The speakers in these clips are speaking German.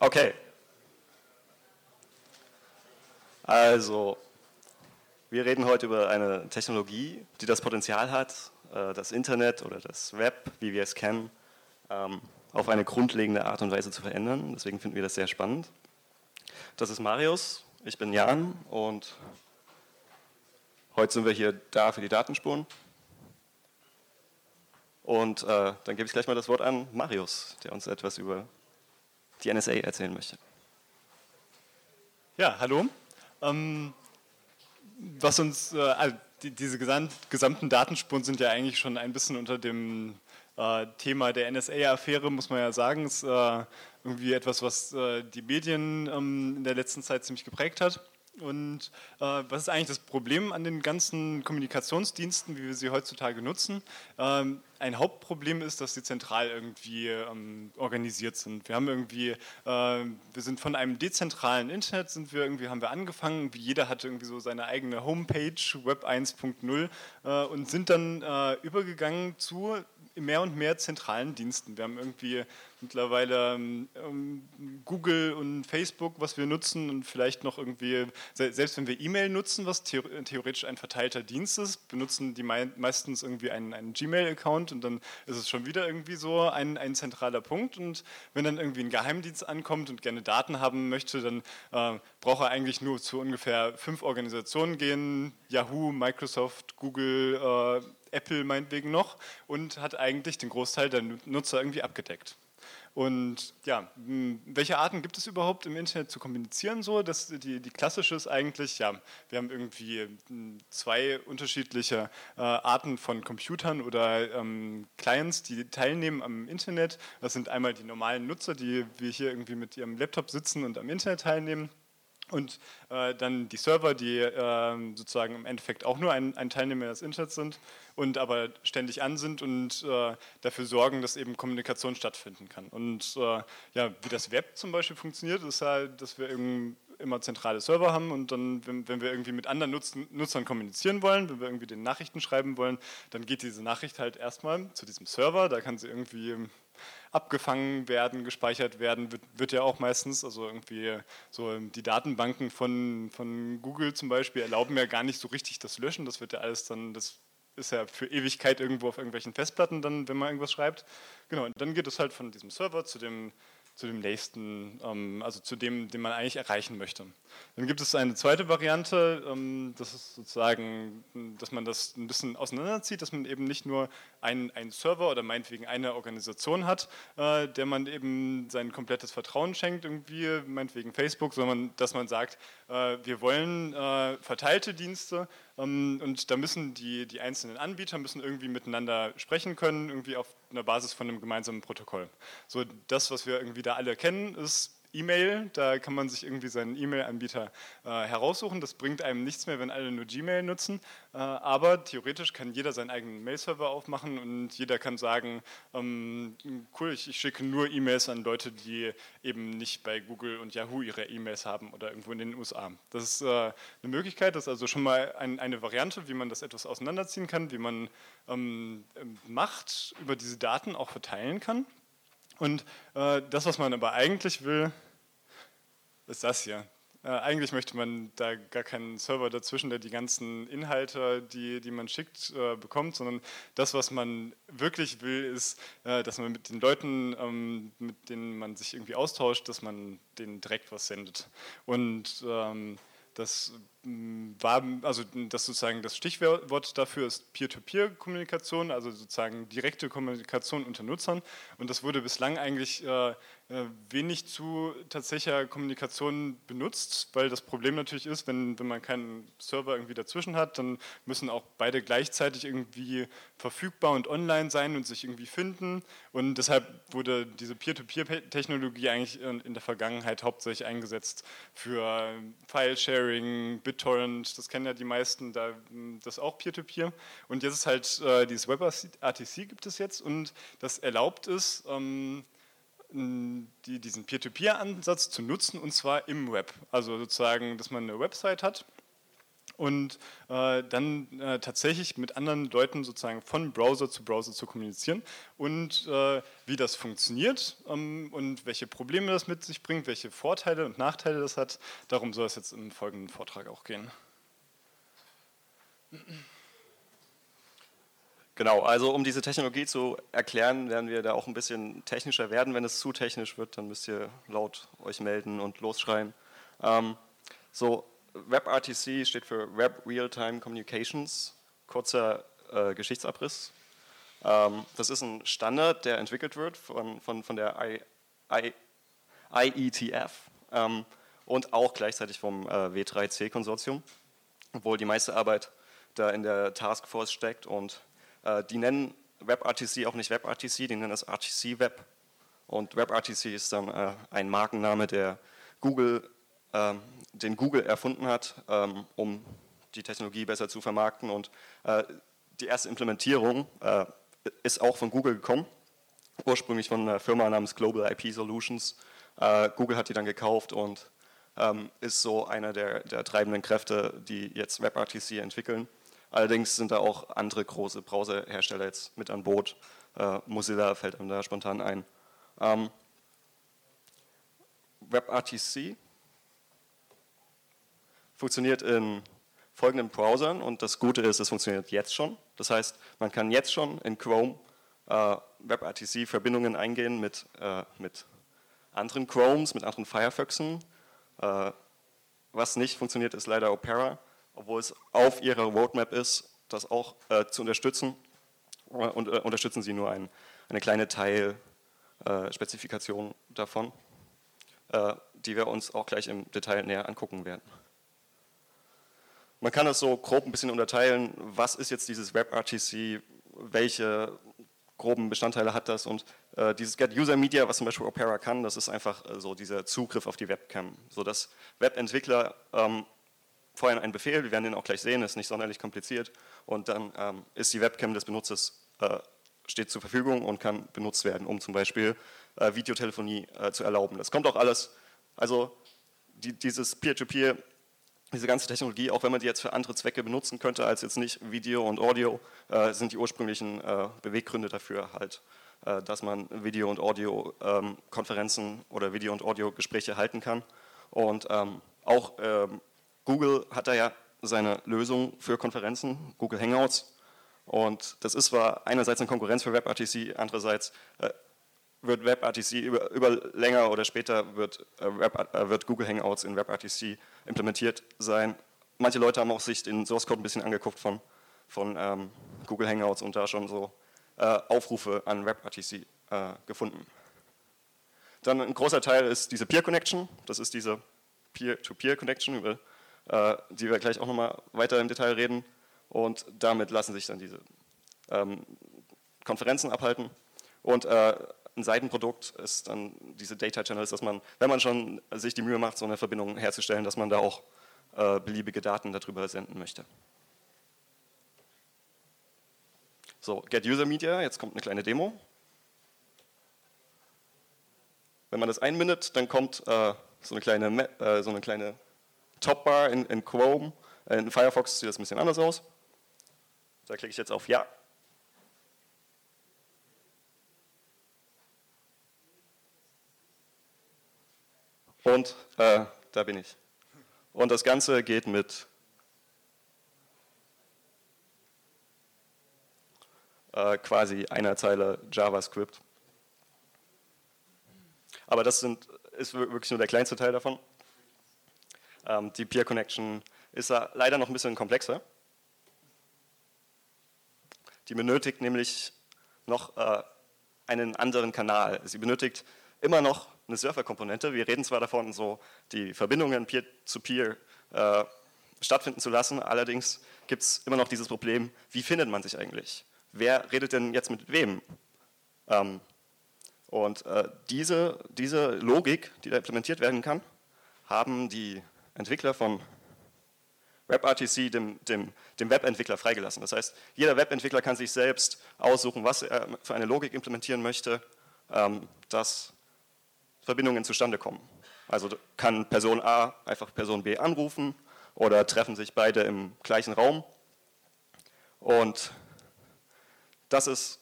Okay. Also, wir reden heute über eine Technologie, die das Potenzial hat, äh, das Internet oder das Web, wie wir es kennen, ähm, auf eine grundlegende Art und Weise zu verändern. Deswegen finden wir das sehr spannend. Das ist Marius, ich bin Jan und heute sind wir hier da für die Datenspuren. Und äh, dann gebe ich gleich mal das Wort an Marius, der uns etwas über die NSA erzählen möchte. Ja, hallo. Ähm, was uns, äh, also die, diese gesamten Datenspuren sind ja eigentlich schon ein bisschen unter dem äh, Thema der NSA-Affäre, muss man ja sagen. Ist äh, irgendwie etwas, was äh, die Medien ähm, in der letzten Zeit ziemlich geprägt hat. Und äh, was ist eigentlich das Problem an den ganzen Kommunikationsdiensten, wie wir sie heutzutage nutzen? Ähm, ein Hauptproblem ist, dass sie zentral irgendwie ähm, organisiert sind. Wir haben irgendwie, äh, wir sind von einem dezentralen Internet, sind wir irgendwie, haben wir angefangen, wie jeder hatte irgendwie so seine eigene Homepage, Web 1.0 äh, und sind dann äh, übergegangen zu mehr und mehr zentralen Diensten. Wir haben irgendwie mittlerweile ähm, Google und Facebook, was wir nutzen und vielleicht noch irgendwie, selbst wenn wir E-Mail nutzen, was theoretisch ein verteilter Dienst ist, benutzen die meistens irgendwie einen, einen Gmail-Account und dann ist es schon wieder irgendwie so ein, ein zentraler Punkt und wenn dann irgendwie ein Geheimdienst ankommt und gerne Daten haben möchte, dann äh, braucht er eigentlich nur zu ungefähr fünf Organisationen gehen, Yahoo, Microsoft, Google, äh, Apple meinetwegen noch und hat eigentlich den Großteil der Nutzer irgendwie abgedeckt. Und ja, welche Arten gibt es überhaupt im Internet zu kommunizieren? So, das, die, die klassische ist eigentlich, ja, wir haben irgendwie zwei unterschiedliche äh, Arten von Computern oder ähm, Clients, die teilnehmen am Internet. Das sind einmal die normalen Nutzer, die wir hier irgendwie mit ihrem Laptop sitzen und am Internet teilnehmen. Und äh, dann die Server, die äh, sozusagen im Endeffekt auch nur ein, ein, Teilnehmer des Internets sind und aber ständig an sind und äh, dafür sorgen, dass eben Kommunikation stattfinden kann. Und äh, ja, wie das Web zum Beispiel funktioniert, ist halt, dass wir immer zentrale Server haben und dann, wenn, wenn wir irgendwie mit anderen Nutzen, Nutzern kommunizieren wollen, wenn wir irgendwie den Nachrichten schreiben wollen, dann geht diese Nachricht halt erstmal zu diesem Server, da kann sie irgendwie abgefangen werden, gespeichert werden, wird, wird, ja auch meistens, also irgendwie so die Datenbanken von, von Google zum Beispiel erlauben ja gar nicht so richtig das Löschen, das wird ja alles dann, das ist ja für Ewigkeit irgendwo auf irgendwelchen Festplatten dann, wenn man irgendwas schreibt. Genau, und dann geht es halt von diesem Server zu dem zu dem nächsten, ähm, also zu dem, den man eigentlich erreichen möchte. Dann gibt es eine zweite Variante, ähm, das ist sozusagen, dass man das ein bisschen auseinanderzieht, dass man eben nicht nur einen, einen Server oder meinetwegen eine Organisation hat, äh, der man eben sein komplettes Vertrauen schenkt, irgendwie, meinetwegen Facebook, sondern dass man sagt, äh, wir wollen äh, verteilte Dienste, ähm, und da müssen die, die einzelnen Anbieter müssen irgendwie miteinander sprechen können, irgendwie auf einer Basis von einem gemeinsamen Protokoll. So das, was wir irgendwie da alle kennen, ist E-Mail, da kann man sich irgendwie seinen E-Mail-Anbieter äh, heraussuchen. Das bringt einem nichts mehr, wenn alle nur Gmail nutzen. Äh, aber theoretisch kann jeder seinen eigenen Mail-Server aufmachen und jeder kann sagen, ähm, cool, ich, ich, schicke nur E-Mails an Leute, die eben nicht bei Google und Yahoo ihre E-Mails haben oder irgendwo in den USA. Das ist äh, eine Möglichkeit, das ist also schon mal ein, eine Variante, wie man das etwas auseinanderziehen kann, wie man ähm, Macht über diese Daten auch verteilen kann. Und äh, das, was man aber eigentlich will, ist das hier. Äh, eigentlich möchte man da gar keinen Server dazwischen, der die ganzen Inhalte, die, die man schickt, äh, bekommt, sondern das, was man wirklich will, ist, äh, dass man mit den Leuten, ähm, mit denen man sich irgendwie austauscht, dass man denen direkt was sendet. Und ähm, das mm, war, also das sozusagen das Stichwort dafür ist Peer-to-Peer-Kommunikation, also sozusagen direkte Kommunikation unter Nutzern. Und das wurde bislang eigentlich äh, wenig zu tatsächlicher Kommunikation benutzt, weil das Problem natürlich ist, wenn, wenn man keinen Server irgendwie dazwischen hat, dann müssen auch beide gleichzeitig irgendwie verfügbar und online sein und sich irgendwie finden. Und deshalb wurde diese Peer-to-Peer-Technologie eigentlich in der Vergangenheit hauptsächlich eingesetzt für File-Sharing, BitTorrent, das kennen ja die meisten, da, das auch Peer-to-Peer. -Peer. Und jetzt ist halt äh, dieses WebRTC gibt es jetzt und das erlaubt es, ähm, die, diesen Peer-to-Peer-Ansatz zu nutzen und zwar im Web. Also sozusagen, dass man eine Website hat und äh, dann äh, tatsächlich mit anderen Leuten sozusagen von Browser zu Browser zu kommunizieren und äh, wie das funktioniert ähm, und welche Probleme das mit sich bringt, welche Vorteile und Nachteile das hat. Darum soll es jetzt im folgenden Vortrag auch gehen. Genau, also um diese Technologie zu erklären, werden wir da auch ein bisschen technischer werden. Wenn es zu technisch wird, dann müsst ihr laut euch melden und losschreien. Ähm, so, WebRTC steht für Web Real-Time Communications, kurzer äh, Geschichtsabriss. Ähm, das ist ein Standard, der entwickelt wird von, von, von der I, I, IETF ähm, und auch gleichzeitig vom äh, W3C-Konsortium, obwohl die meiste Arbeit da in der Taskforce steckt und die nennen WebRTC auch nicht WebRTC, die nennen das RTC Web. Und WebRTC ist dann äh, ein Markenname, der Google, ähm, den Google erfunden hat, ähm, um die Technologie besser zu vermarkten. Und äh, die erste Implementierung ist auch von Google gekommen, ursprünglich von einer Firma namens Global IP Solutions. Google hat die dann gekauft und ähm, ist so einer der, der treibenden Kräfte, die jetzt WebRTC entwickeln. Allerdings sind da auch andere große Browserhersteller jetzt mit an Boot. Äh, Mozilla fällt einem da spontan ein. Ähm, WebRTC funktioniert in folgenden Browsern und das Gute ist, es funktioniert jetzt schon. Das heißt, man kann jetzt schon in Chrome äh, WebRTC-Verbindungen eingehen mit, äh, mit anderen Chromes, mit anderen Firefoxen. Äh, was nicht funktioniert, ist leider Opera obwohl es auf ihrer Roadmap ist, das auch äh, zu unterstützen. Und äh, unterstützen sie nur ein, eine kleine Teilspezifikation äh, davon, äh, die wir uns auch gleich im Detail näher angucken werden. Man kann das so grob ein bisschen unterteilen, was ist jetzt dieses WebRTC, welche groben Bestandteile hat das und äh, dieses Get User Media, was zum Beispiel Opera kann, das ist einfach äh, so dieser Zugriff auf die Webcam, sodass Webentwickler ähm, vorher einen Befehl, wir werden den auch gleich sehen, ist nicht sonderlich kompliziert und dann ähm, ist die Webcam des Benutzers äh, steht zur Verfügung und kann benutzt werden, um zum Beispiel äh, Videotelefonie äh, zu erlauben. Das kommt auch alles, also die, dieses Peer-to-Peer, -Peer, diese ganze Technologie, auch wenn man die jetzt für andere Zwecke benutzen könnte als jetzt nicht Video und Audio, äh, sind die ursprünglichen äh, Beweggründe dafür halt, äh, dass man Video- und Audio-Konferenzen ähm, oder Video- und Audio-Gespräche halten kann. Und ähm, auch ähm, Google hat da ja seine Lösung für Konferenzen, Google Hangouts. Und das ist zwar einerseits eine Konkurrenz für WebRTC, andererseits äh, wird WebRTC über, über, länger oder später wird, äh, Web, äh, wird Google Hangouts in WebRTC implementiert sein. Manche Leute haben auch sich den Source Code ein bisschen angeguckt von, von ähm, Google Hangouts und da schon so äh, Aufrufe an WebRTC äh, gefunden. Dann ein großer Teil ist diese Peer Connection, das ist diese Peer-to-Peer -Peer Connection, über äh, die wir gleich auch nochmal weiter im Detail reden. Und damit lassen sich dann diese ähm, Konferenzen abhalten. Und äh, ein Seitenprodukt ist dann diese Data Channels, dass man, wenn man schon sich die Mühe macht, so eine Verbindung herzustellen, dass man da auch äh, beliebige Daten darüber senden möchte. So, Get User Media, jetzt kommt eine kleine Demo. Wenn man das einbindet, dann kommt äh, so, eine kleine, äh, so eine kleine Topbar in, in Chrome. In Firefox sieht das ein bisschen anders aus. Da klicke ich jetzt auf Ja. Und äh, da bin ich. Und das Ganze geht mit äh, quasi einer Zeile JavaScript. Aber das sind, ist wirklich nur der kleinste Teil davon. Ähm, die Peer Connection ist leider noch ein bisschen komplexer. Die benötigt nämlich noch äh, einen anderen Kanal. Sie benötigt immer noch eine Surfer-Komponente. Wir reden zwar davon, so die Verbindungen peer-to-peer -peer, äh, stattfinden zu lassen, allerdings gibt es immer noch dieses Problem, wie findet man sich eigentlich? Wer redet denn jetzt mit wem? Ähm, und äh, diese, diese Logik, die da implementiert werden kann, haben die Entwickler von WebRTC dem, dem, dem Webentwickler freigelassen. Das heißt, jeder Webentwickler kann sich selbst aussuchen, was er für eine Logik implementieren möchte, ähm, dass Verbindungen zustande kommen. Also kann Person A einfach Person B anrufen oder treffen sich beide im gleichen Raum. Und das ist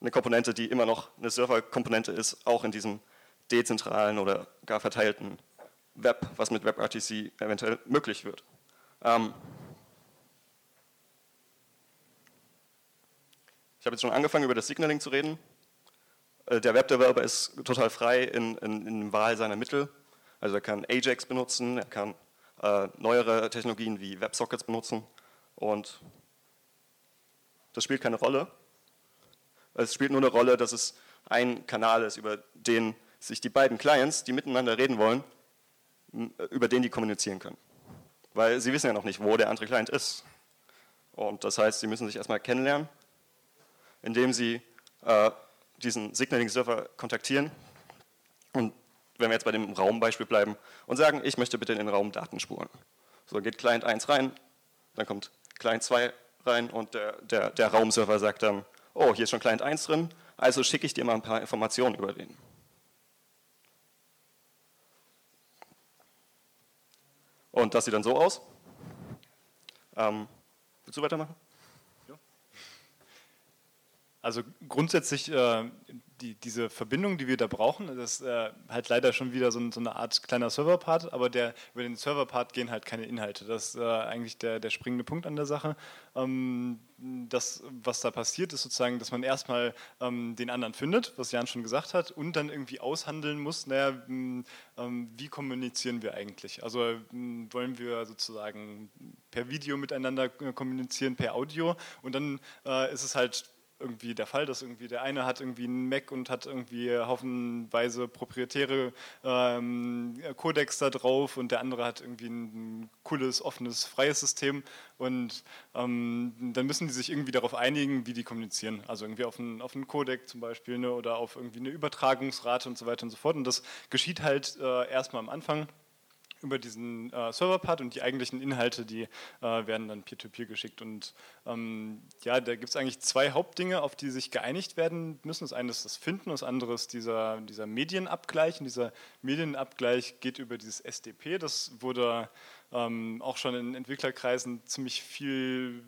eine Komponente, die immer noch eine Serverkomponente ist, auch in diesem dezentralen oder gar verteilten Web, was mit WebRTC eventuell möglich wird. Ähm ich habe jetzt schon angefangen, über das Signaling zu reden. Äh, der Webdeveloper ist total frei in, in, in Wahl seiner Mittel. Also er kann Ajax benutzen, er kann äh, neuere Technologien wie WebSockets benutzen und das spielt keine Rolle. Es spielt nur eine Rolle, dass es ein Kanal ist, über den sich die beiden Clients, die miteinander reden wollen, über den die kommunizieren können. Weil sie wissen ja noch nicht, wo der andere Client ist. Und das heißt, sie müssen sich erstmal kennenlernen, indem sie äh, diesen Signaling-Server kontaktieren. Und wenn wir jetzt bei dem Raumbeispiel bleiben und sagen, ich möchte bitte in den Raum Daten spuren. So geht Client 1 rein, dann kommt Client 2 rein und der, der, der Raumserver sagt dann, oh, hier ist schon Client 1 drin, also schicke ich dir mal ein paar Informationen über den. Und das sieht dann so aus. Ähm, willst du weitermachen? Also grundsätzlich äh, die, diese Verbindung, die wir da brauchen, das ist äh, halt leider schon wieder so, so eine Art kleiner Server-Part, aber der, über den Server-Part gehen halt keine Inhalte. Das ist äh, eigentlich der, der springende Punkt an der Sache. Ähm, das, was da passiert, ist sozusagen, dass man erstmal ähm, den anderen findet, was Jan schon gesagt hat, und dann irgendwie aushandeln muss, naja, ähm, wie kommunizieren wir eigentlich? Also wollen wir sozusagen per Video miteinander äh, kommunizieren, per Audio, und dann äh, ist es halt irgendwie der Fall, dass irgendwie der eine hat irgendwie einen Mac und hat irgendwie haufenweise proprietäre ähm, Codecs da drauf und der andere hat irgendwie ein cooles, offenes, freies System und ähm, dann müssen die sich irgendwie darauf einigen, wie die kommunizieren. Also irgendwie auf einen, auf einen Codec zum Beispiel ne, oder auf irgendwie eine Übertragungsrate und so weiter und so fort. Und das geschieht halt äh, erstmal am Anfang über diesen äh, Serverpart und die eigentlichen Inhalte, die äh, werden dann peer-to-peer -peer geschickt. Und ähm, ja, da gibt es eigentlich zwei Hauptdinge, auf die sich geeinigt werden müssen. Das eine ist das Finden, das andere ist dieser, dieser Medienabgleich. Und dieser Medienabgleich geht über dieses SDP. Das wurde ähm, auch schon in Entwicklerkreisen ziemlich viel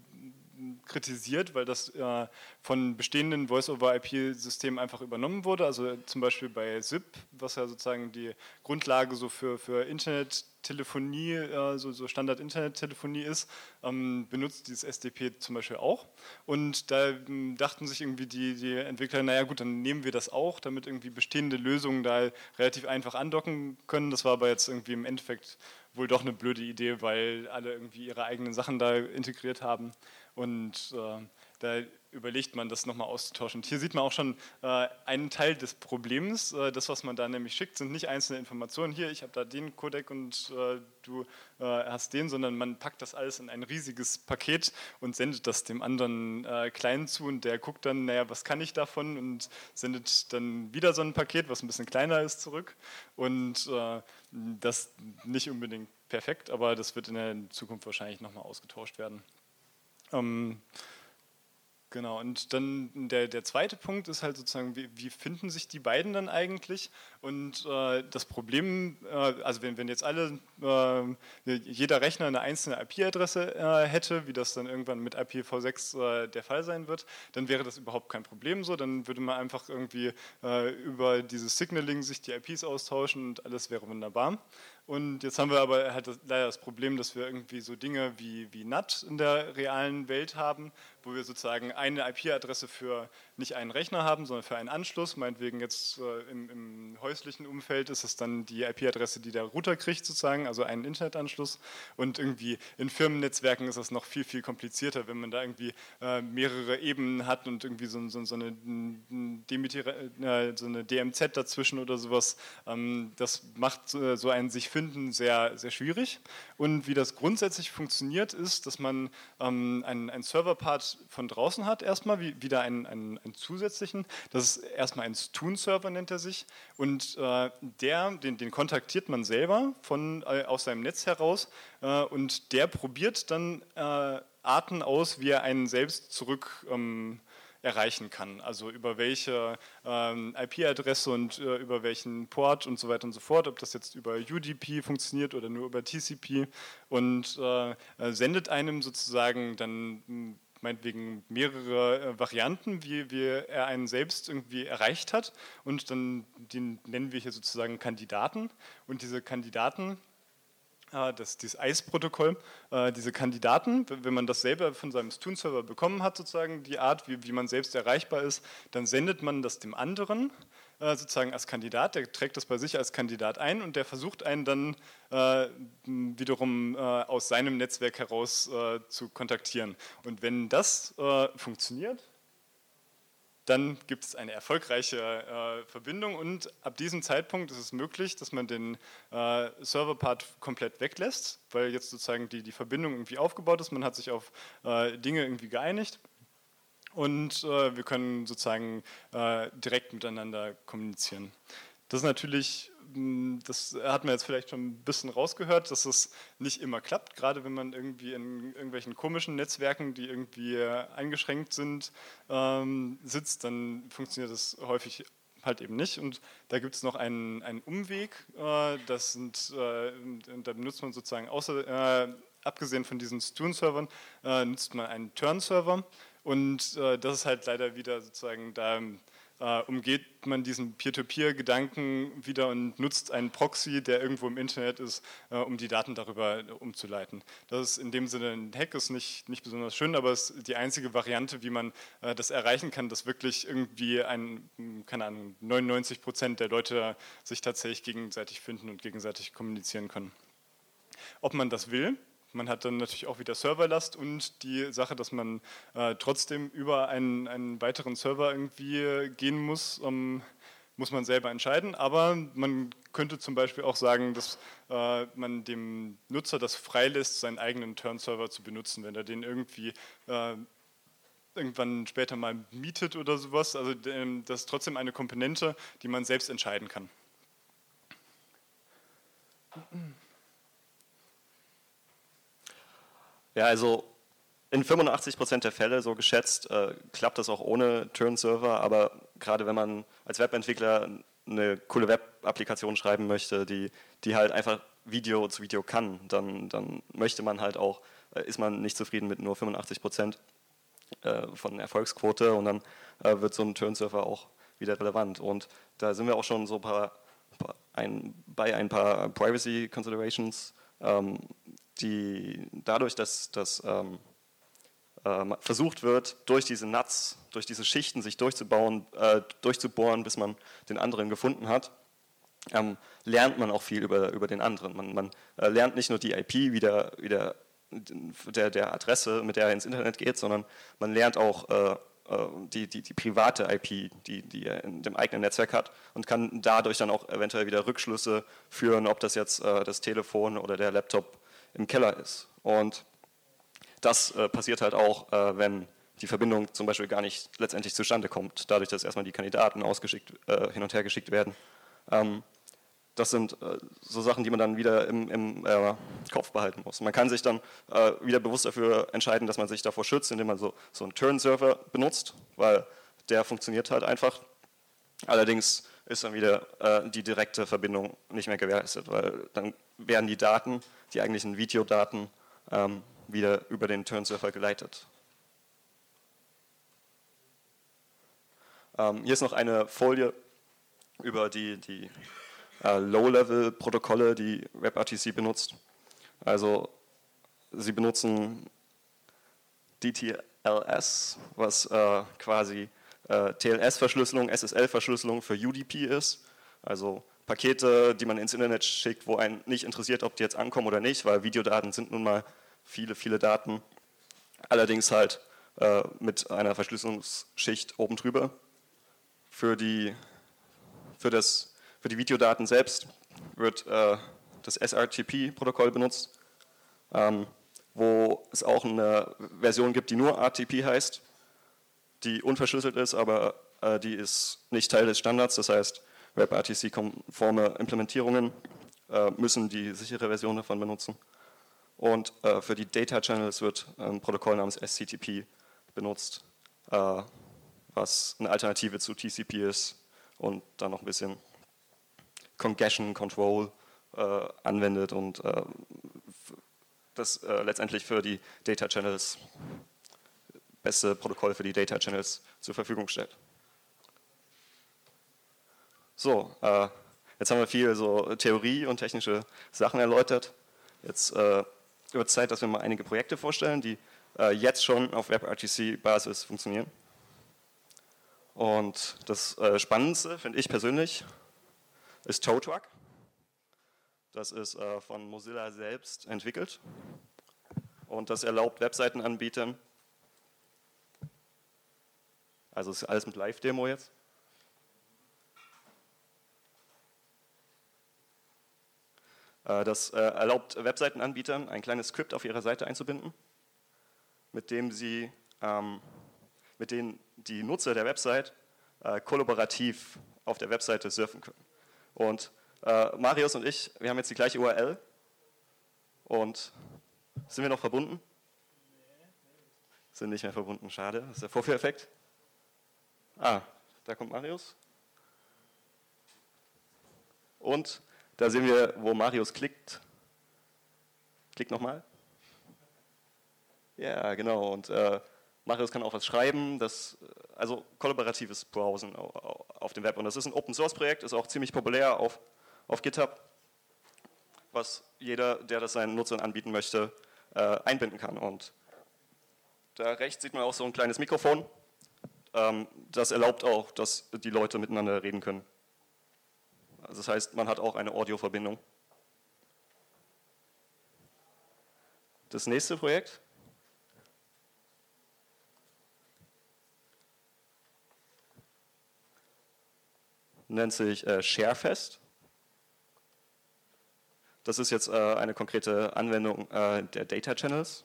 kritisiert, weil das äh, von bestehenden Voice-over-IP-Systemen einfach übernommen wurde. Also zum Beispiel bei SIP, was ja sozusagen die Grundlage so für, für Internettelefonie, äh, so, so Standard-Internettelefonie ist, ähm, benutzt dieses SDP zum Beispiel auch. Und da ähm, dachten sich irgendwie die, die Entwickler, naja gut, dann nehmen wir das auch, damit irgendwie bestehende Lösungen da relativ einfach andocken können. Das war aber jetzt irgendwie im Endeffekt wohl doch eine blöde Idee, weil alle irgendwie ihre eigenen Sachen da integriert haben. Und äh, da überlegt man, das nochmal auszutauschen. Und hier sieht man auch schon äh, einen Teil des Problems. Äh, das, was man da nämlich schickt, sind nicht einzelne Informationen. Hier, ich habe da den Codec und äh, du äh, hast den, sondern man packt das alles in ein riesiges Paket und sendet das dem anderen äh, Kleinen zu und der guckt dann, naja, was kann ich davon und sendet dann wieder so ein Paket, was ein bisschen kleiner ist, zurück. Und äh, das nicht unbedingt perfekt, aber das wird in der Zukunft wahrscheinlich nochmal ausgetauscht werden. Ähm, Genau, und dann der, der zweite Punkt ist halt sozusagen, wie, wie finden sich die beiden dann eigentlich? Und äh, das Problem, äh, also wenn, wenn jetzt alle, äh, jeder Rechner eine einzelne IP-Adresse äh, hätte, wie das dann irgendwann mit IPv6 äh, der Fall sein wird, dann wäre das überhaupt kein Problem so. Dann würde man einfach irgendwie äh, über dieses Signaling sich die IPs austauschen und alles wäre wunderbar. Und jetzt haben wir aber halt leider das Problem, dass wir irgendwie so Dinge wie, wie NAT in der realen Welt haben, wo wir sozusagen eine IP-Adresse für nicht einen Rechner haben, sondern für einen Anschluss. Meinetwegen jetzt äh, im, im, häuslichen Umfeld ist es dann die IP-Adresse, die der Router kriegt sozusagen, also einen Internetanschluss. Und irgendwie in Firmennetzwerken ist das noch viel, viel komplizierter, wenn man da irgendwie äh, mehrere Ebenen hat und irgendwie so, so, so, eine, äh, so, eine, DMZ dazwischen oder sowas. Ähm, das macht äh, so ein sich finden sehr, sehr schwierig. Und wie das grundsätzlich funktioniert, ist, dass man ähm, einen, einen Server-Part von draußen hat, erstmal, wie, wieder einen, einen, einen zusätzlichen. Das ist erstmal ein Stun-Server, nennt er sich. Und äh, der, den, den, kontaktiert man selber von, äh, aus seinem Netz heraus. Äh, und der probiert dann äh, Arten aus, wie er einen selbst zurück. Ähm, erreichen kann. Also über welche ähm, IP-Adresse und äh, über welchen Port und so weiter und so fort, ob das jetzt über UDP funktioniert oder nur über TCP und äh, äh, sendet einem sozusagen dann hm, meinetwegen mehrere äh, Varianten, wie, wie er einen selbst irgendwie erreicht hat. Und dann den nennen wir hier sozusagen Kandidaten. Und diese Kandidaten äh, das, dieses ICE-Protokoll, äh, diese Kandidaten, wenn man das selber von seinem Stune-Server bekommen hat, sozusagen die Art, wie, wie man selbst erreichbar ist, dann sendet man das dem anderen äh, sozusagen als Kandidat, der trägt das bei sich als Kandidat ein und der versucht einen dann äh, wiederum äh, aus seinem Netzwerk heraus äh, zu kontaktieren. Und wenn das äh, funktioniert, dann gibt es eine erfolgreiche Verbindung und ab diesem Zeitpunkt ist es möglich, dass man den Server-Part komplett weglässt, weil jetzt sozusagen die, die Verbindung irgendwie aufgebaut ist, man hat sich auf Dinge irgendwie geeinigt und äh, wir können sozusagen äh, direkt miteinander kommunizieren. Das ist natürlich, hm, das hat man jetzt vielleicht schon ein bisschen rausgehört, dass es nicht immer klappt, gerade wenn man irgendwie in irgendwelchen komischen Netzwerken, die irgendwie eingeschränkt sind, ähm, sitzt, dann funktioniert das häufig halt eben nicht. Und da gibt es noch einen, einen Umweg, äh, das sind, äh, da benutzt man sozusagen außer, äh, abgesehen von diesen Stune-Servern, äh, nutzt man einen Turn-Server. Und äh, das ist halt leider wieder sozusagen, da äh, umgeht man diesen Peer-to-Peer-Gedanken wieder und nutzt einen Proxy, der irgendwo im Internet ist, äh, um die Daten darüber umzuleiten. Das ist in dem Sinne ein Hack, ist nicht, nicht besonders schön, aber es ist die einzige Variante, wie man äh, das erreichen kann, dass wirklich irgendwie ein, keine Ahnung, 99 Prozent der Leute sich tatsächlich gegenseitig finden und gegenseitig kommunizieren können. Ob man das will, man hat dann natürlich auch wieder Serverlast und die Sache, dass man äh, trotzdem über einen, einen, weiteren Server irgendwie gehen muss, ähm, muss man selber entscheiden. Aber man könnte zum Beispiel auch sagen, dass äh, man dem Nutzer das freilässt, seinen eigenen Turn-Server zu benutzen, wenn er den irgendwie äh, irgendwann später mal mietet oder sowas. Also ähm, das ist trotzdem eine Komponente, die man selbst entscheiden kann. Ja, also in 85 Prozent der Fälle, so geschätzt, äh, klappt das auch ohne Turn-Server, aber gerade wenn man als Webentwickler eine coole Web-Applikation schreiben möchte, die, die halt einfach Video zu Video kann, dann, dann möchte man halt auch, äh, ist man nicht zufrieden mit nur 85 Prozent äh, von Erfolgsquote und dann äh, wird so ein Turn-Server auch wieder relevant. Und da sind wir auch schon so ein paar, ein, bei ein paar Privacy Considerations. Ähm, die dadurch, dass, dass ähm, äh, versucht wird, durch diese Nuts, durch diese Schichten sich durchzubauen, äh, durchzubohren, bis man den anderen gefunden hat, ähm, lernt man auch viel über, über den anderen. Man, man äh, lernt nicht nur die IP wie der, wie der, der, der, Adresse, mit der er ins Internet geht, sondern man lernt auch äh, äh, die, die, die, private IP, die, die er in dem eigenen Netzwerk hat und kann dadurch dann auch eventuell wieder Rückschlüsse führen, ob das jetzt äh, das Telefon oder der Laptop im Keller ist. Und das äh, passiert halt auch, äh, wenn die Verbindung zum Beispiel gar nicht letztendlich zustande kommt, dadurch, dass erstmal die Kandidaten ausgeschickt, äh, hin und her geschickt werden. Ähm, das sind äh, so Sachen, die man dann wieder im, im äh, Kopf behalten muss. Man kann sich dann äh, wieder bewusst dafür entscheiden, dass man sich davor schützt, indem man so, so einen Turn-Server benutzt, weil der funktioniert halt einfach. Allerdings ist dann wieder die direkte Verbindung nicht mehr gewährleistet, weil dann werden die Daten die eigentlichen Videodaten ähm, wieder über den Turn-Server geleitet. Ähm, hier ist noch eine Folie über die, die äh, Low-Level-Protokolle, die WebRTC benutzt. Also sie benutzen DTLS, was äh, quasi äh, TLS-Verschlüsselung, SSL-Verschlüsselung für UDP ist. Also Pakete, die man ins Internet schickt, wo einen nicht interessiert, ob die jetzt ankommen oder nicht, weil Videodaten sind nun mal viele, viele Daten. Allerdings halt äh, mit einer Verschlüsselungsschicht oben drüber. Für die, für das, für die Videodaten selbst wird äh, das SRTP-Protokoll benutzt, ähm, wo es auch eine Version gibt, die nur RTP heißt, die unverschlüsselt ist, aber äh, die ist nicht Teil des Standards. Das heißt, WebRTC-konforme Implementierungen äh, müssen die sichere Version davon benutzen. Und äh, für die Data Channels wird ein Protokoll namens SCTP benutzt. Äh, was eine Alternative zu TCP ist und dann noch ein bisschen Congestion Control äh, anwendet und äh, das letztendlich für die Data Channels beste Protokoll für die Data Channels zur Verfügung stellt. So, äh, jetzt haben wir viel so Theorie und technische Sachen erläutert. Jetzt äh, wird es Zeit, dass wir mal einige Projekte vorstellen, die äh, jetzt schon auf WebRTC-Basis funktionieren. Und das äh, Spannendste, finde ich persönlich, ist TowTruck. Das ist äh, von Mozilla selbst entwickelt. Und das erlaubt Webseitenanbietern, also ist alles mit Live-Demo jetzt, Äh, das äh, erlaubt Webseitenanbietern, ein kleines Skript auf ihrer Seite einzubinden, mit dem sie, ähm, mit dem die Nutzer der Website äh, kollaborativ auf der Webseite surfen können. Und äh, Marius und ich, wir haben jetzt die gleiche URL und sind wir noch verbunden? Sind nicht mehr verbunden, schade. Das ist der Vorführeffekt. Ah, da kommt Marius. Und da sehen wir, wo Marius klickt. Klick nochmal. Ja, genau. Und äh, Marius kann auch was schreiben. Das, also kollaboratives Browsen auf dem Web. Und das ist ein Open Source Projekt, ist auch ziemlich populär auf, auf GitHub, was jeder, der das seinen Nutzern anbieten möchte, äh, einbinden kann. Und da rechts sieht man auch so ein kleines Mikrofon. Ähm, das erlaubt auch, dass die Leute miteinander reden können. Also das heißt, man hat auch eine Audioverbindung. Das nächste Projekt. nennt sich äh, ShareFest. Das ist jetzt äh, eine konkrete Anwendung äh, der Data Channels.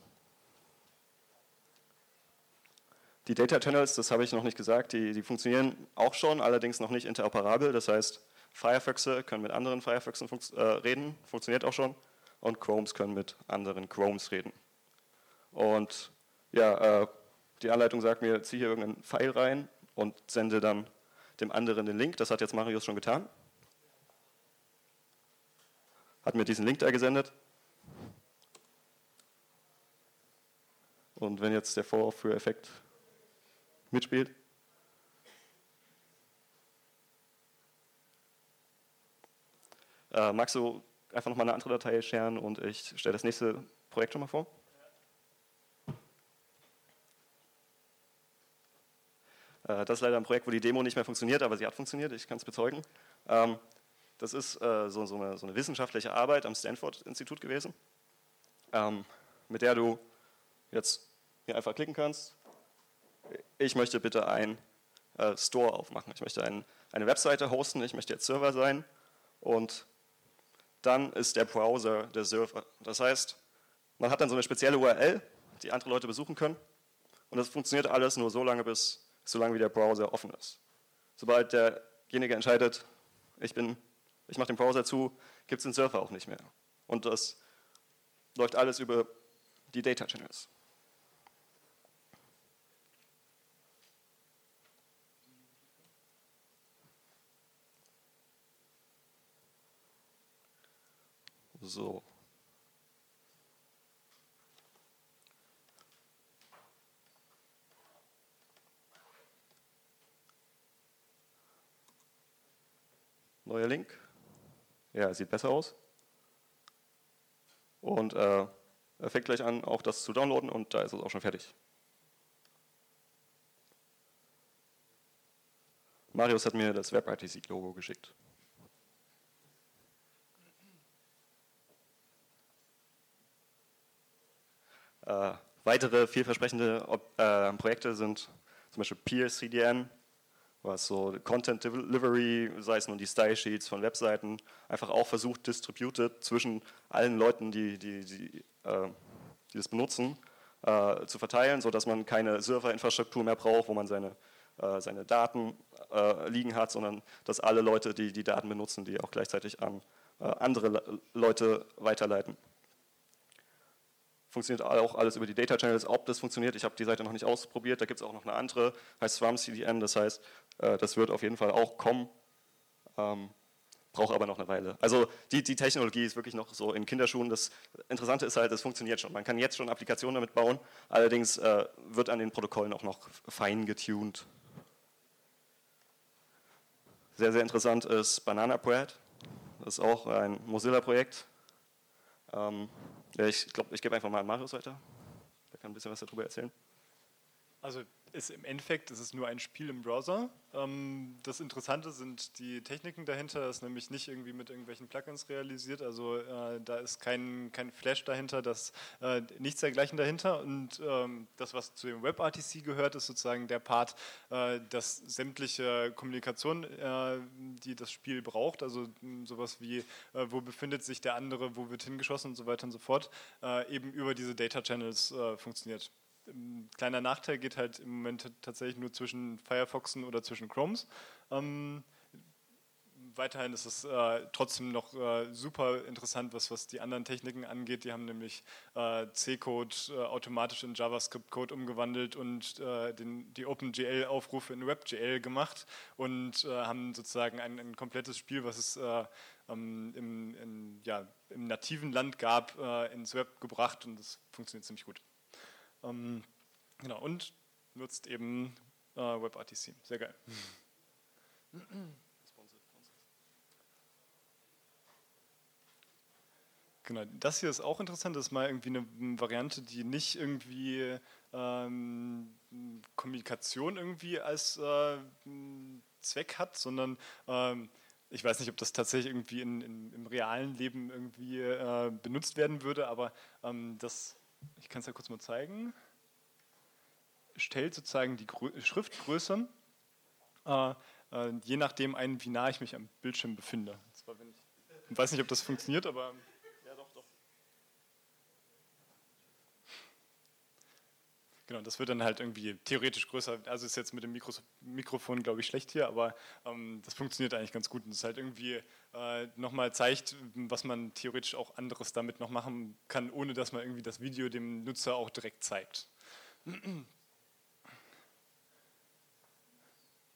Die Data Channels, das habe ich noch nicht gesagt, die, die funktionieren auch schon, allerdings noch nicht interoperabel. Das heißt, Firefoxe können mit anderen Firefoxen fun äh, reden, funktioniert auch schon. Und Chromes können mit anderen Chromes reden. Und ja, äh, die Anleitung sagt mir, ziehe hier irgendeinen Pfeil rein und sende dann dem anderen den Link. Das hat jetzt Marius schon getan. Hat mir diesen Link da gesendet. Und wenn jetzt der Vorführeffekt mitspielt, Äh, magst du einfach nochmal eine andere Datei scheren und ich stelle das nächste Projekt schon mal vor? Äh, das ist leider ein Projekt, wo die Demo nicht mehr funktioniert, aber sie hat funktioniert, ich kann es bezeugen. Ähm, das ist äh, so, eine, so, eine, wissenschaftliche Arbeit am Stanford-Institut gewesen, ähm, mit der du jetzt hier einfach klicken kannst. Ich möchte bitte ein äh, Store aufmachen. Ich möchte ein, eine Webseite hosten, ich möchte jetzt Server sein und dann ist der Browser der Server. Das heißt, man hat dann so eine spezielle URL, die andere Leute besuchen können. Und das funktioniert alles nur so lange, bis solange wie der Browser offen ist. Sobald derjenige entscheidet, ich, ich mache den Browser zu, gibt es den Server auch nicht mehr. Und das läuft alles über die Data Channels. So. Neuer Link. Ja, sieht besser aus. Und äh, er fängt gleich an, auch das zu downloaden und da ist es auch schon fertig. Marius hat mir das WebRTC-Logo geschickt. Äh, weitere vielversprechende äh, Projekte sind zum Beispiel Peer CDN, was so Content Delivery, sei es nun die Style Sheets von Webseiten, einfach auch versucht, distributed zwischen allen Leuten, die, die, die, äh, die das benutzen, äh, zu verteilen, sodass man keine Serverinfrastruktur mehr braucht, wo man seine, äh, seine Daten äh, liegen hat, sondern dass alle Leute, die die Daten benutzen, die auch gleichzeitig an äh, andere Le Leute weiterleiten. Funktioniert auch alles über die Data Channels. Ob das funktioniert, ich habe die Seite noch nicht ausprobiert. Da gibt es auch noch eine andere, heißt Swarm CDN. Das heißt, äh, das wird auf jeden Fall auch kommen. Ähm, braucht aber noch eine Weile. Also die, die Technologie ist wirklich noch so in Kinderschuhen. Das Interessante ist halt, es funktioniert schon. Man kann jetzt schon Applikationen damit bauen. Allerdings äh, wird an den Protokollen auch noch fein getuned. Sehr, sehr interessant ist Banana Bread. Das ist auch ein Mozilla-Projekt. Ähm, ich glaube, ich gebe einfach mal an Marius weiter. Der kann ein bisschen was darüber erzählen. Also ist im Endeffekt ist es nur ein Spiel im Browser. Ähm, das Interessante sind die Techniken dahinter. Das ist nämlich nicht irgendwie mit irgendwelchen Plugins realisiert. Also äh, da ist kein, kein Flash dahinter, das äh, nichts dergleichen dahinter. Und ähm, das, was zu dem WebRTC gehört, ist sozusagen der Part, äh, dass sämtliche Kommunikation, äh, die das Spiel braucht, also sowas wie, äh, wo befindet sich der andere, wo wird hingeschossen und so weiter und so fort, äh, eben über diese Data Channels funktioniert kleiner Nachteil geht halt im Moment tatsächlich nur zwischen Firefoxen oder zwischen Chromes. Ähm, weiterhin ist es äh, trotzdem noch äh, super interessant, was, was die anderen Techniken angeht. Die haben nämlich äh, C-Code äh, automatisch in JavaScript-Code umgewandelt und äh, den, die OpenGL-Aufrufe in WebGL gemacht und äh, haben sozusagen ein, ein, komplettes Spiel, was es ähm, im, in, ja, im nativen Land gab, ins Web gebracht und das funktioniert ziemlich gut. Ähm, genau, und nutzt eben äh, WebRTC. Sehr geil. Genau, das hier ist auch interessant. Das ist mal irgendwie eine Variante, die nicht irgendwie ähm, Kommunikation irgendwie als äh, Zweck hat, sondern ähm, ich weiß nicht, ob das tatsächlich irgendwie in, in, im realen Leben irgendwie äh, benutzt werden würde, aber ähm, das ich kann es ja kurz mal zeigen, stellt sozusagen die Schriftgröße, äh, äh, je nachdem ein, wie nah ich mich am Bildschirm befinde. Zwar, ich, ich weiß nicht, ob das funktioniert, aber ja, doch, doch. Genau, das wird dann halt irgendwie theoretisch größer. Also ist jetzt mit dem Mikro Mikrofon, glaube ich, schlecht hier, aber ähm, das funktioniert eigentlich ganz gut. Und es halt irgendwie äh, nochmal zeigt, was man theoretisch auch anderes damit noch machen kann, ohne dass man irgendwie das Video dem Nutzer auch direkt zeigt.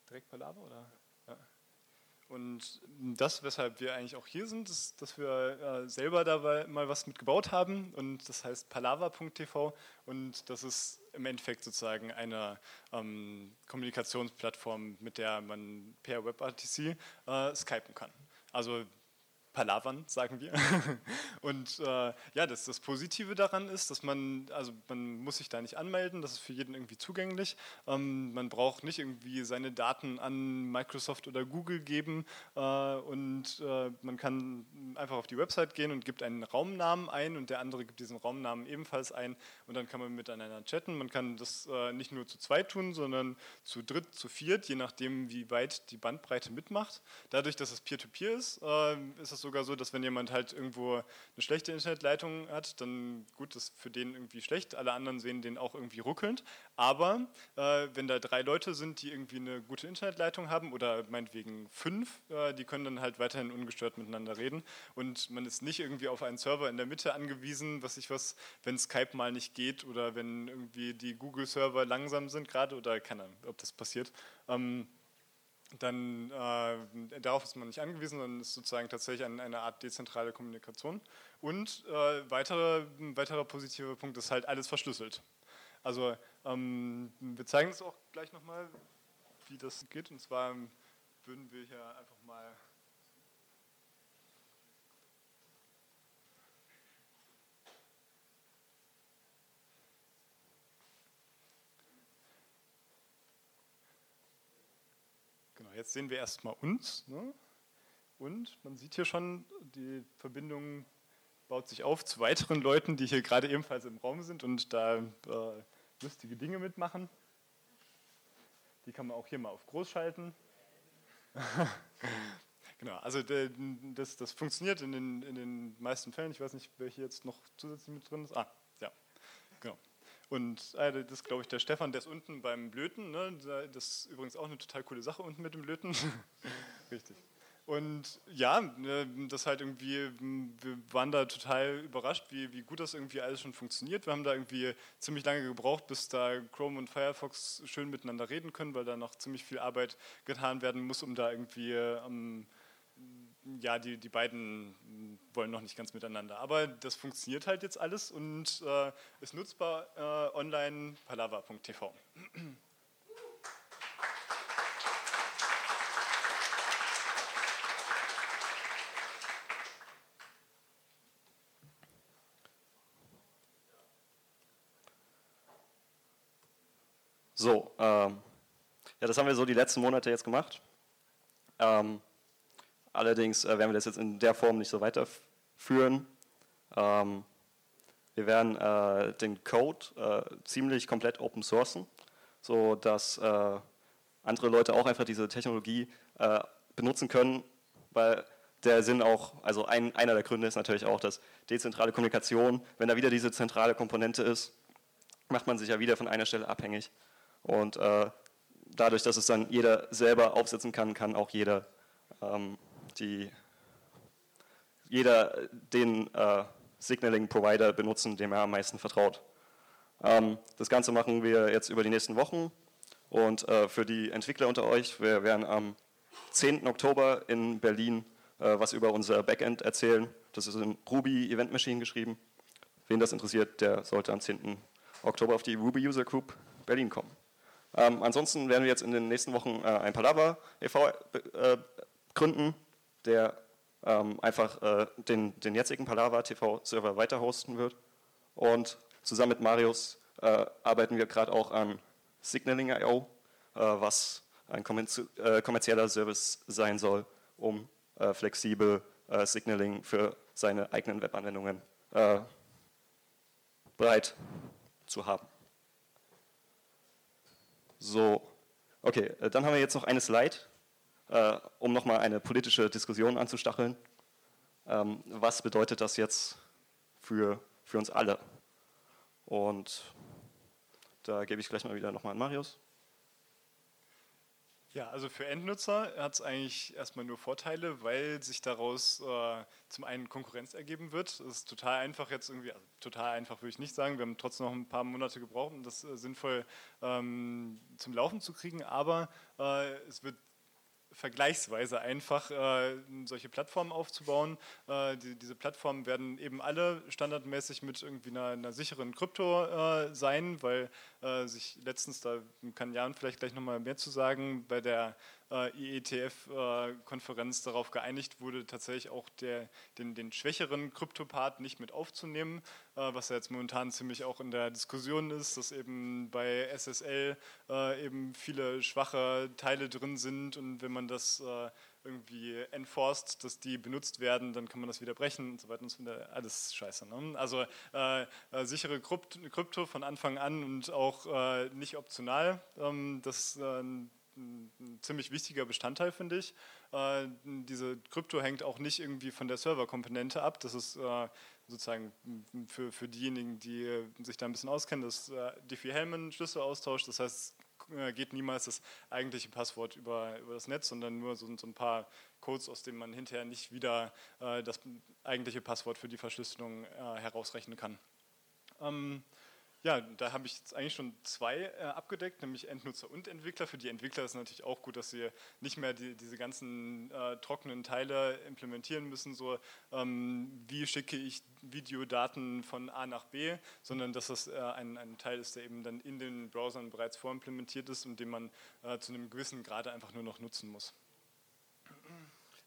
direkt Palaver oder? Und das, weshalb wir eigentlich auch hier sind, ist, dass wir äh, selber da mal was mitgebaut haben und das heißt palava.tv und das ist im Endeffekt sozusagen eine ähm, Kommunikationsplattform, mit der man per WebRTC äh, skypen kann. Also palavern, sagen wir. Und äh, ja, das, das Positive daran ist, dass man, also man muss sich da nicht anmelden, das ist für jeden irgendwie zugänglich. Ähm, man braucht nicht irgendwie seine Daten an Microsoft oder Google geben äh, und äh, man kann einfach auf die Website gehen und gibt einen Raumnamen ein und der andere gibt diesen Raumnamen ebenfalls ein und dann kann man miteinander chatten. Man kann das äh, nicht nur zu zweit tun, sondern zu dritt, zu viert, je nachdem, wie weit die Bandbreite mitmacht. Dadurch, dass es Peer-to-Peer -Peer ist, äh, ist es sogar so, dass wenn jemand halt irgendwo eine schlechte Internetleitung hat, dann gut, das ist für den irgendwie schlecht. Alle anderen sehen den auch irgendwie ruckelnd. Aber äh, wenn da drei Leute sind, die irgendwie eine gute Internetleitung haben oder meinetwegen fünf, äh, die können dann halt weiterhin ungestört miteinander reden. Und man ist nicht irgendwie auf einen Server in der Mitte angewiesen, was ich was, wenn Skype mal nicht geht oder wenn irgendwie die Google-Server langsam sind gerade oder keine Ahnung, ob das passiert. Ähm, dann äh, darauf ist man nicht angewiesen, sondern ist sozusagen tatsächlich eine, eine Art dezentrale Kommunikation. Und äh, weitere, ein weiterer positiver Punkt ist halt alles verschlüsselt. Also ähm, wir zeigen es auch gleich nochmal, wie das geht. Und zwar würden wir hier einfach mal jetzt sehen wir erstmal uns. Ne? Und man sieht hier schon, die Verbindung baut sich auf zu weiteren Leuten, die hier gerade ebenfalls im Raum sind und da äh, lustige Dinge mitmachen. Die kann man auch hier mal auf groß schalten. genau, also das, das funktioniert in den, in den meisten Fällen. Ich weiß nicht, wer hier jetzt noch zusätzlich mit drin ist. Ah. Und äh, das ist, glaube ich, der Stefan, der ist unten beim Blöten. Ne? Das ist übrigens auch eine total coole Sache unten mit dem Blöten. Richtig. und ja, ne, das halt irgendwie, wir waren da total überrascht, wie, wie gut das irgendwie alles schon funktioniert. Wir haben da irgendwie ziemlich lange gebraucht, bis da Chrome und Firefox schön miteinander reden können, weil da noch ziemlich viel Arbeit getan werden muss, um da irgendwie ähm, ja, die, die beiden wollen noch nicht ganz miteinander. Aber das funktioniert halt jetzt alles und äh, ist nutzbar äh, online palava.tv. So, ähm, ja, das haben wir so die letzten Monate jetzt gemacht. Ähm, allerdings äh, werden wir das jetzt in der Form nicht so weiterführen. Ähm, wir werden äh, den Code äh, ziemlich komplett open sourcen, sodass äh, andere Leute auch einfach diese Technologie äh, benutzen können, weil der Sinn auch, also ein, einer der Gründe ist natürlich auch, dass dezentrale Kommunikation, wenn da wieder diese zentrale Komponente ist, macht man sich ja wieder von einer Stelle abhängig. Und äh, dadurch, dass es dann jeder selber aufsetzen kann, kann auch jeder, ähm, die, jeder den äh, Signaling-Provider benutzen, dem er am meisten vertraut. Ähm, das Ganze machen wir jetzt über die nächsten Wochen. Und äh, für die Entwickler unter euch, wir werden am 10. Oktober in Berlin äh, was über unser Backend erzählen. Das ist in Ruby Event Machine geschrieben. Wen das interessiert, der sollte am 10. Oktober auf die Ruby User Group Berlin kommen. Ähm, ansonsten werden wir jetzt in den nächsten Wochen äh, ein Palaver e.V. Äh, gründen, der ähm, einfach äh, den, den jetzigen Palaver TV-Server weiter hosten wird. Und zusammen mit Marius äh, arbeiten wir gerade auch an Signaling.io, äh, was ein äh, kommerzieller Service sein soll, um flexibel Signaling für seine eigenen Webanwendungen bereit zu haben. So, okay, äh, dann haben wir jetzt noch eine Slide, äh, um nochmal eine politische Diskussion anzustacheln. Ähm, was bedeutet das jetzt für, für uns alle? Und da gebe ich gleich mal wieder nochmal an Marius. Ja, also für Endnutzer hat es eigentlich erstmal nur Vorteile, weil sich daraus äh, zum einen Konkurrenz ergeben wird. Es ist total einfach jetzt irgendwie, also total einfach würde ich nicht sagen, wir haben trotzdem noch ein paar Monate gebraucht, um das äh, sinnvoll ähm, zum Laufen zu kriegen, aber äh, es wird vergleichsweise einfach, äh, solche Plattformen aufzubauen. Äh, die, diese Plattformen werden eben alle standardmäßig mit irgendwie einer, einer sicheren Krypto äh, sein, weil äh, sich letztens, da kann Jan vielleicht gleich nochmal mehr zu sagen, bei der IETF-Konferenz darauf geeinigt wurde, tatsächlich auch der, den, den schwächeren Kryptopart nicht mit aufzunehmen, äh, was ja jetzt momentan ziemlich auch in der Diskussion ist, dass eben bei SSL äh, eben viele schwache Teile drin sind und wenn man das irgendwie enforced, dass die benutzt werden, dann kann man das wieder brechen und so weiter und so weiter. Alles scheiße. Ne? Also äh, äh, sichere Krypto von Anfang an und auch äh, nicht optional. Ähm, das ist ein ein ziemlich wichtiger Bestandteil, finde ich. Äh, diese Krypto hängt auch nicht irgendwie von der Serverkomponente ab. Das ist äh, sozusagen für, für diejenigen, die sich da ein bisschen auskennen, das äh, Diffie-Hellman-Schlüsselaustausch. Das heißt, es geht niemals das eigentliche Passwort über, über das Netz, sondern nur so, so ein paar Codes, aus denen man hinterher nicht wieder äh, das eigentliche Passwort für die Verschlüsselung äh, herausrechnen kann. Ähm, ja, da habe ich jetzt eigentlich schon zwei äh, abgedeckt, nämlich Endnutzer und Entwickler. Für die Entwickler ist es natürlich auch gut, dass sie nicht mehr die, diese ganzen äh, trockenen Teile implementieren müssen, so ähm, wie schicke ich Videodaten von A nach B, sondern dass das äh, ein, ein, Teil ist, der eben dann in den Browsern bereits vorimplementiert ist und den man äh, zu einem gewissen Grade einfach nur noch nutzen muss.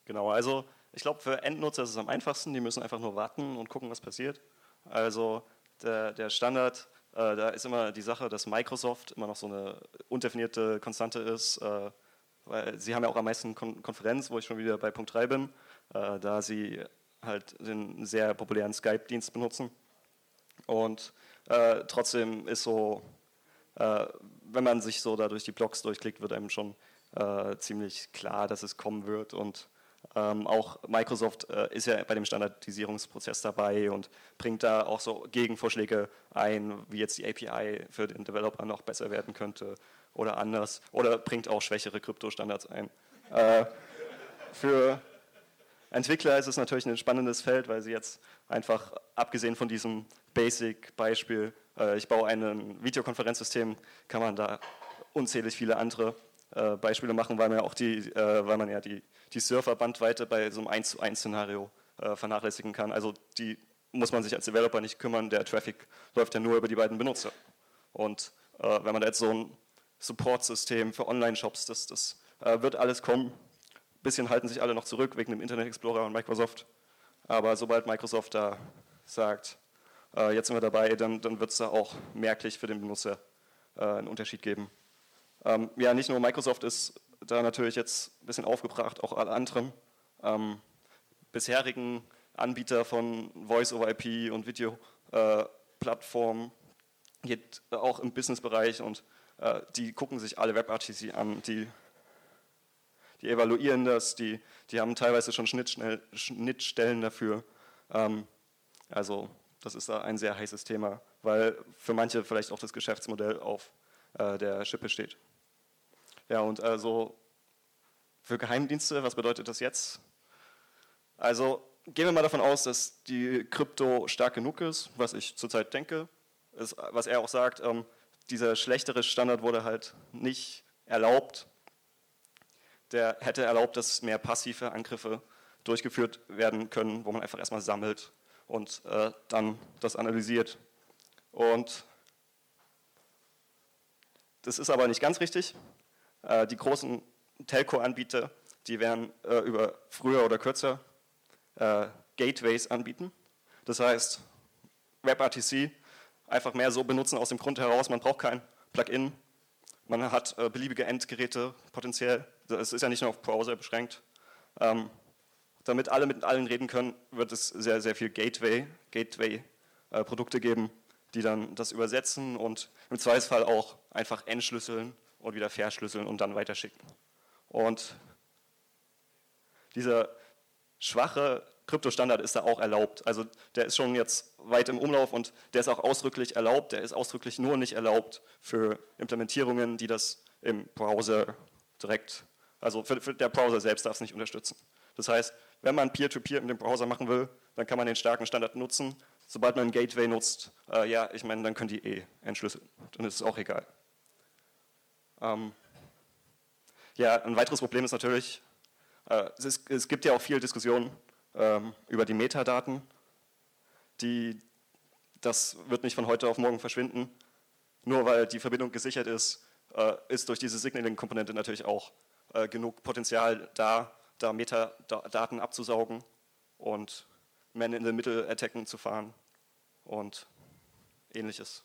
Genau, also ich glaube, für Endnutzer ist es am einfachsten, die müssen einfach nur warten und gucken, was passiert. Also der, der Standard äh, da ist immer die Sache, dass Microsoft immer noch so eine undefinierte Konstante ist, äh, weil sie haben ja auch am meisten Kon Konferenz, wo ich schon wieder bei Punkt 3 bin, äh, da sie halt den sehr populären Skype-Dienst benutzen. Und äh, trotzdem ist so, äh, wenn man sich so da durch die Blogs durchklickt, wird einem schon äh, ziemlich klar, dass es kommen wird und ähm, auch Microsoft äh, ist ja bei dem Standardisierungsprozess dabei und bringt da auch so Gegenvorschläge ein, wie jetzt die API für den Developer noch besser werden könnte oder anders. Oder bringt auch schwächere Kryptostandards ein. Äh, für, Entwickler ist es natürlich ein spannendes Feld, weil sie jetzt einfach, abgesehen von diesem Basic-Beispiel, äh, ich baue ein Videokonferenzsystem, kann man da unzählig viele andere äh, Beispiele machen, weil man ja auch die, äh, weil man ja die, die Surfer-Bandweite bei so einem 1 zu 1 Szenario äh, vernachlässigen kann. Also die muss man sich als Developer nicht kümmern, der Traffic läuft ja nur über die beiden Benutzer. Und äh, wenn man da jetzt so ein Support-System für Online-Shops, das, das äh, wird alles kommen. Ein bisschen halten sich alle noch zurück wegen dem Internet Explorer und Microsoft. Aber sobald Microsoft da sagt, äh, jetzt sind wir dabei, dann, dann wird es da auch merklich für den Benutzer einen Unterschied geben. Ähm, ja, nicht nur Microsoft ist da natürlich jetzt ein bisschen aufgebracht, auch alle anderen ähm, bisherigen Anbieter von Voice-over-IP und Video-Plattformen, äh, auch im Business-Bereich und äh, die gucken sich alle WebRTC an, die, die evaluieren das, die, die haben teilweise schon Schnittstellen dafür. Ähm, also das ist da ein sehr heißes Thema, weil für manche vielleicht auch das Geschäftsmodell auf äh, der Schippe steht. Ja, und also für Geheimdienste, was bedeutet das jetzt? Also gehen wir mal davon aus, dass die Krypto stark genug ist, was ich zurzeit denke. Ist, was er auch sagt, ähm, dieser schlechtere Standard wurde halt nicht erlaubt. Der hätte erlaubt, dass mehr passive Angriffe durchgeführt werden können, wo man einfach erstmal sammelt und äh, dann das analysiert. Und das ist aber nicht ganz richtig. Äh, die großen Telco-Anbieter, die werden äh, über früher oder kürzer äh, Gateways anbieten. Das heißt, WebRTC einfach mehr so benutzen aus dem Grund heraus, man braucht kein Plugin, man hat äh, beliebige Endgeräte potenziell, es ist ja nicht nur auf Browser beschränkt. Ähm, damit alle mit allen reden können, wird es sehr, sehr viel Gateway, Gateway-Produkte äh, geben, die dann das übersetzen und im Zweifelsfall auch einfach entschlüsseln und wieder verschlüsseln und dann weiterschicken. Und dieser schwache Kryptostandard ist da auch erlaubt. Also der ist schon jetzt weit im Umlauf und der ist auch ausdrücklich erlaubt. Der ist ausdrücklich nur nicht erlaubt für Implementierungen, die das im Browser direkt, also für, für der Browser selbst darf es nicht unterstützen. Das heißt, wenn man Peer-to-Peer -Peer mit dem Browser machen will, dann kann man den starken Standard nutzen. Sobald man ein Gateway nutzt, äh, ja, ich meine, dann können die eh entschlüsseln. Dann ist es auch egal. Ähm, ja, ein weiteres Problem ist natürlich, äh, es, ist, es, gibt ja auch viel Diskussion ähm, über die Metadaten. Die, das wird nicht von heute auf morgen verschwinden. Nur weil die Verbindung gesichert ist, äh, ist durch diese Signaling-Komponente natürlich auch äh, genug Potenzial da, da Metadaten abzusaugen und Man-in-the-Middle-Attacken zu fahren und ähnliches.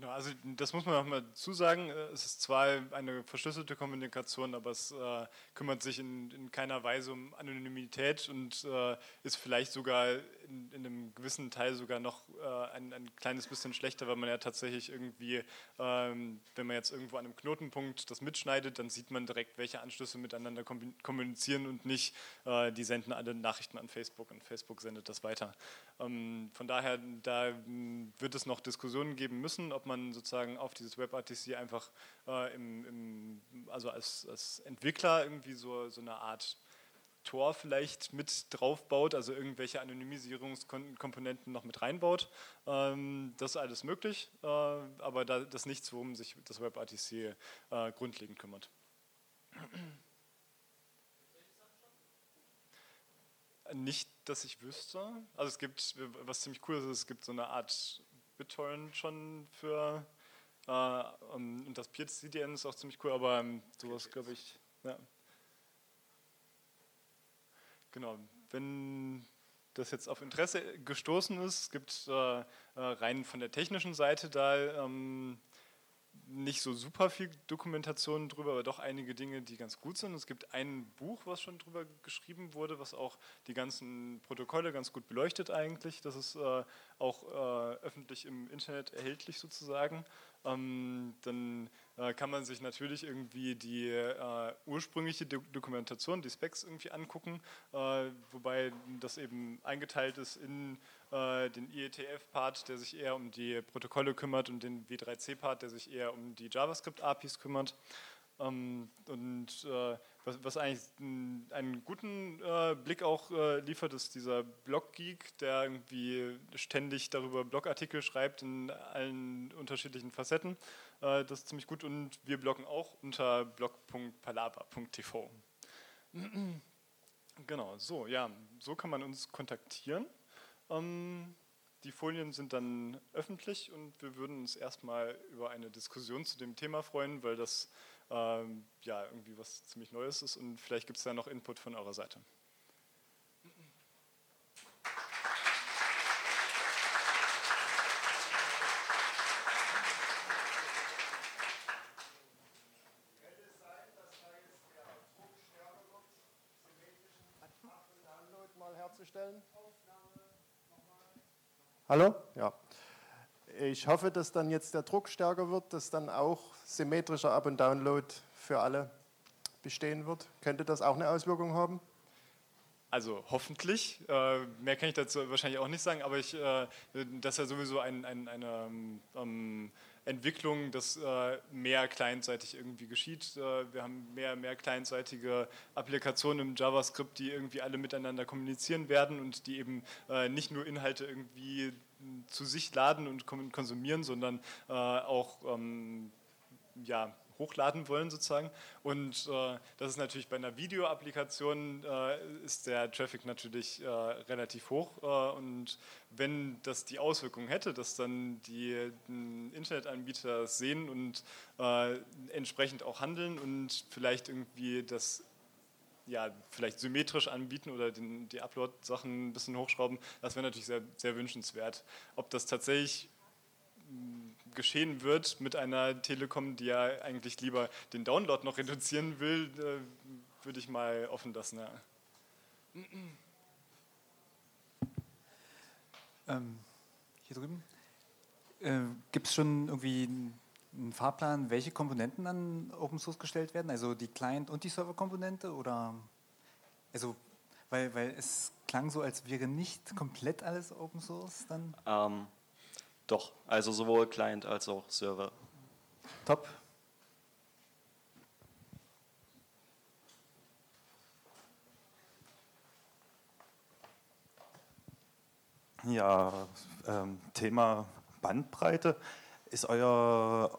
Genau, also das muss man auch mal zusagen. Es ist zwar eine verschlüsselte Kommunikation, aber es äh, kümmert sich in, in, keiner Weise um Anonymität und äh, ist vielleicht sogar in, in, einem gewissen Teil sogar noch äh, ein, ein, kleines bisschen schlechter, weil man ja tatsächlich irgendwie, ähm, wenn man jetzt irgendwo an einem Knotenpunkt das mitschneidet, dann sieht man direkt, welche Anschlüsse miteinander kommunizieren und nicht, äh, die senden alle Nachrichten an Facebook und Facebook sendet das weiter. Ähm, von daher, da wird es noch Diskussionen geben müssen, ob man man sozusagen auf dieses WebRTC einfach äh, im, im, also als, als, Entwickler irgendwie so, so eine Art Tor vielleicht mit draufbaut, also irgendwelche Anonymisierungskomponenten noch mit reinbaut. Ähm, das ist alles möglich, äh, aber da, das ist nichts, worum sich das WebRTC äh, grundlegend kümmert. Nicht, dass ich wüsste. Also es gibt, was ziemlich cool ist, es gibt so eine Art BitTorrent schon für äh, und das Peer-CDN ist auch ziemlich cool, aber ähm, sowas glaube ich, ja. Genau, wenn das jetzt auf Interesse gestoßen ist, es gibt äh, äh, rein von der technischen Seite da ähm, nicht so super viel Dokumentation drüber, aber doch einige Dinge, die ganz gut sind. Es gibt ein Buch, was schon drüber geschrieben wurde, was auch die ganzen Protokolle ganz gut beleuchtet eigentlich. Das ist äh, auch äh, öffentlich im Internet erhältlich sozusagen. Ähm, dann äh, kann man sich natürlich irgendwie die äh, ursprüngliche Do Dokumentation, die Specs irgendwie angucken, äh, wobei das eben eingeteilt ist in äh, den IETF-Part, der sich eher um die Protokolle kümmert und den W3C-Part, der sich eher um die JavaScript-APIs kümmert. Ähm, und was, was eigentlich einen guten äh, Blick auch äh, liefert, ist dieser Blog-Geek, der irgendwie ständig darüber Blogartikel schreibt in allen unterschiedlichen Facetten. Äh, das ist ziemlich gut und wir bloggen auch unter blog.palava.tv. genau, so, ja, so kann man uns kontaktieren. Ähm, die Folien sind dann öffentlich und wir würden uns erstmal über eine Diskussion zu dem Thema freuen, weil das ähm, ja irgendwie was ziemlich Neues ist und vielleicht gibt es da noch Input von eurer Seite. herzustellen. Hallo? Ja. Ich hoffe, dass dann jetzt der Druck stärker wird, dass dann auch symmetrischer Up- und Download für alle bestehen wird. Könnte das auch eine Auswirkung haben? Also hoffentlich. Äh, mehr kann ich dazu wahrscheinlich auch nicht sagen, aber ich, äh, das ist ja sowieso ein, ein, eine ähm, Entwicklung, dass äh, mehr clientseitig irgendwie geschieht. Äh, wir haben mehr, mehr clientseitige Applikationen im JavaScript, die irgendwie alle miteinander kommunizieren werden und die eben äh, nicht nur Inhalte irgendwie zu sich laden und konsumieren, sondern auch ähm, ja, hochladen wollen sozusagen. Und äh, das ist natürlich bei einer Videoapplikation äh, ist der Traffic natürlich äh, relativ hoch. Äh, und wenn das die Auswirkung hätte, dass dann die Internetanbieter sehen und äh, entsprechend auch handeln und vielleicht irgendwie das ja, vielleicht symmetrisch anbieten oder den, die Upload-Sachen ein bisschen hochschrauben, das wäre natürlich sehr, sehr wünschenswert. Ob das tatsächlich geschehen wird mit einer Telekom, die ja eigentlich lieber den Download noch reduzieren will, äh, würde ich mal offen lassen. Ja. Ähm, hier drüben. Äh, Gibt es schon irgendwie einen Fahrplan, welche Komponenten an Open Source gestellt werden? Also die Client- und die Server-Komponente? Oder also, weil, weil es klang so, als wäre nicht komplett alles Open Source dann? Ähm, doch, also sowohl Client als auch Server. Top. Ja, ähm, Thema Bandbreite. Ist euer,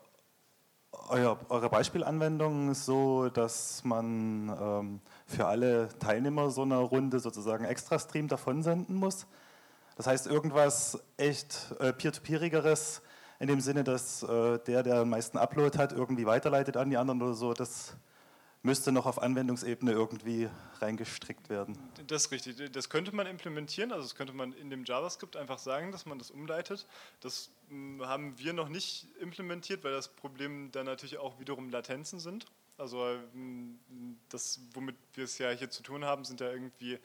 euer, eure Beispielanwendung so, dass man ähm, für alle Teilnehmer so einer Runde sozusagen extra Stream davon senden muss? Das heißt, irgendwas echt äh, peer-to-peerigeres in dem Sinne, dass äh, der, der am meisten Upload hat, irgendwie weiterleitet an die anderen oder so, das müsste noch auf Anwendungsebene irgendwie reingestrickt werden. Das ist richtig. Das könnte man implementieren. Also das könnte man in dem JavaScript einfach sagen, dass man das umleitet. Das hm, haben wir noch nicht implementiert, weil das Problem dann natürlich auch wiederum Latenzen sind. Also ähm, das, womit wir es ja hier zu tun haben, sind ja irgendwie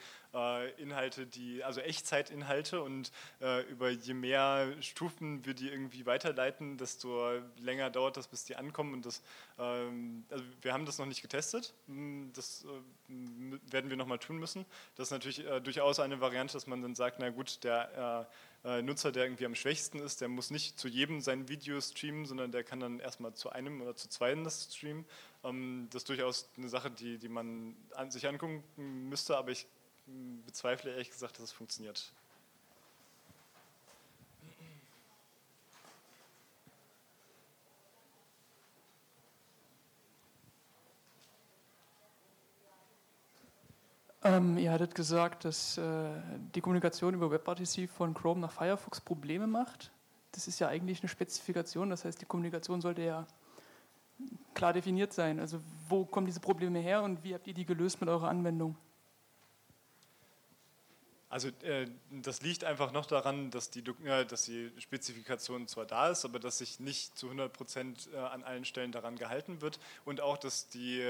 Inhalte, die, also Echtzeitinhalte und äh, über je mehr Stufen wir die irgendwie weiterleiten, desto länger dauert das, bis die ankommen. Und das, ähm, also wir haben das noch nicht getestet. Hm, das äh, werden wir nochmal tun müssen. Das ist natürlich äh, durchaus eine Variante, dass man dann sagt, na gut, der äh, äh, Nutzer, der irgendwie am schwächsten ist, der muss nicht zu jedem sein Video streamen, sondern der kann dann erstmal zu einem oder zu zweien das streamen. Ähm, das ist durchaus eine Sache, die, die man an, sich angucken müsste, aber ich bezweifle ehrlich gesagt, dass es funktioniert. Ähm, ihr hattet gesagt, dass äh, die Kommunikation über WebRTC von Chrome nach Firefox Probleme macht. Das ist ja eigentlich eine Spezifikation, das heißt, die Kommunikation sollte ja klar definiert sein. Also wo kommen diese Probleme her und wie habt ihr die gelöst mit eurer Anwendung? Also äh, das liegt einfach noch daran, dass die, äh, dass die Spezifikation zwar da ist, aber dass sich nicht zu 100 Prozent äh, an allen Stellen daran gehalten wird und auch, dass die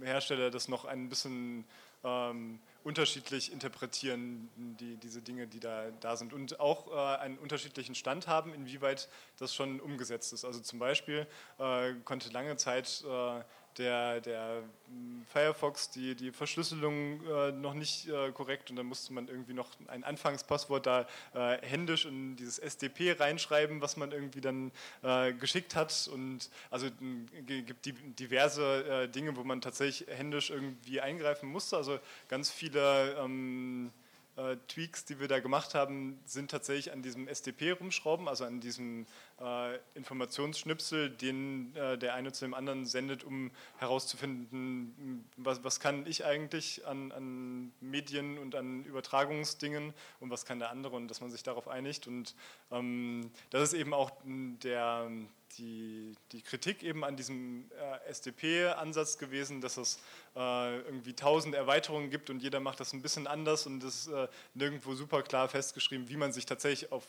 Hersteller das noch ein bisschen ähm, unterschiedlich interpretieren, die, diese Dinge, die da, da sind und auch äh, einen unterschiedlichen Stand haben, inwieweit das schon umgesetzt ist. Also zum Beispiel äh, konnte lange Zeit äh, der, der hm, Firefox die, die Verschlüsselung äh, noch nicht äh, korrekt und dann musste man irgendwie noch ein Anfangspasswort da äh, händisch in dieses SDP reinschreiben, was man irgendwie dann äh, geschickt hat und also hm, gibt die, diverse äh, Dinge, wo man tatsächlich händisch irgendwie eingreifen musste, also ganz viele ähm, äh, Tweaks, die wir da gemacht haben, sind tatsächlich an diesem SDP rumschrauben, also an diesem äh, Informationsschnipsel, den äh, der eine zu dem anderen sendet, um herauszufinden, was, was kann ich eigentlich an, an, Medien und an Übertragungsdingen und was kann der andere und dass man sich darauf einigt. Und ähm, das ist eben auch der, die, die Kritik eben an diesem äh, SDP-Ansatz gewesen, dass es äh, irgendwie tausend Erweiterungen gibt und jeder macht das ein bisschen anders und es ist äh, nirgendwo super klar festgeschrieben, wie man sich tatsächlich auf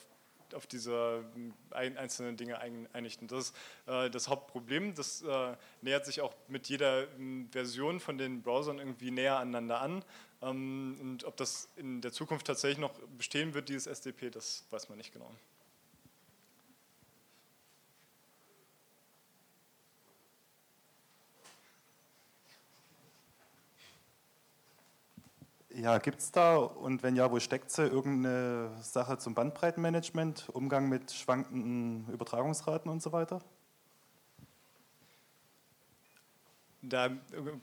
auf diese ein, einzelnen Dinge einigt. Und das ist äh, das Hauptproblem. Das äh, nähert sich auch mit jeder m, Version von den Browsern irgendwie näher aneinander an. Ähm, und ob das in der Zukunft tatsächlich noch bestehen wird, dieses SDP, das weiß man nicht genau. Ja, gibt es da und wenn ja, wo steckt sie irgendeine Sache zum Bandbreitenmanagement, Umgang mit schwankenden Übertragungsraten und so weiter? Da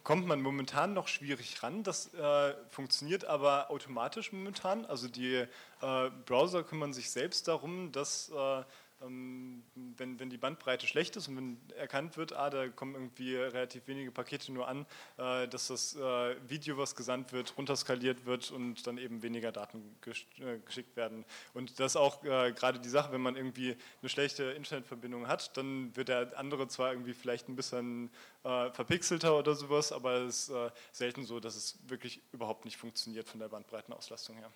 kommt man momentan noch schwierig ran. Das äh, funktioniert aber automatisch momentan. Also die äh, Browser kümmern sich selbst darum, dass äh, wenn, wenn die Bandbreite schlecht ist und wenn erkannt wird, ah, da kommen irgendwie relativ wenige Pakete nur an, äh, dass das äh, Video, was gesandt wird, runterskaliert wird und dann eben weniger Daten äh, geschickt werden. Und das ist auch gerade die Sache, wenn man irgendwie eine schlechte Internetverbindung hat, dann wird der andere zwar irgendwie vielleicht ein bisschen verpixelter oder sowas, aber es ist selten so, dass es wirklich überhaupt nicht funktioniert von der Bandbreitenauslastung her.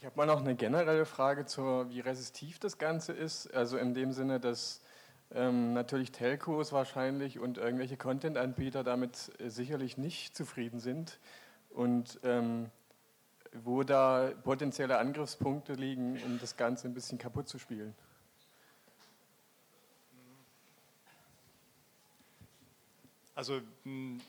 Ich habe mal noch eine generelle Frage zur, wie resistiv das Ganze ist. Also in dem Sinne, dass ähm, natürlich Telcos wahrscheinlich und irgendwelche Content-Anbieter damit äh, sicherlich nicht zufrieden sind und ähm, wo da potenzielle Angriffspunkte liegen, um das Ganze ein bisschen kaputt zu spielen. Also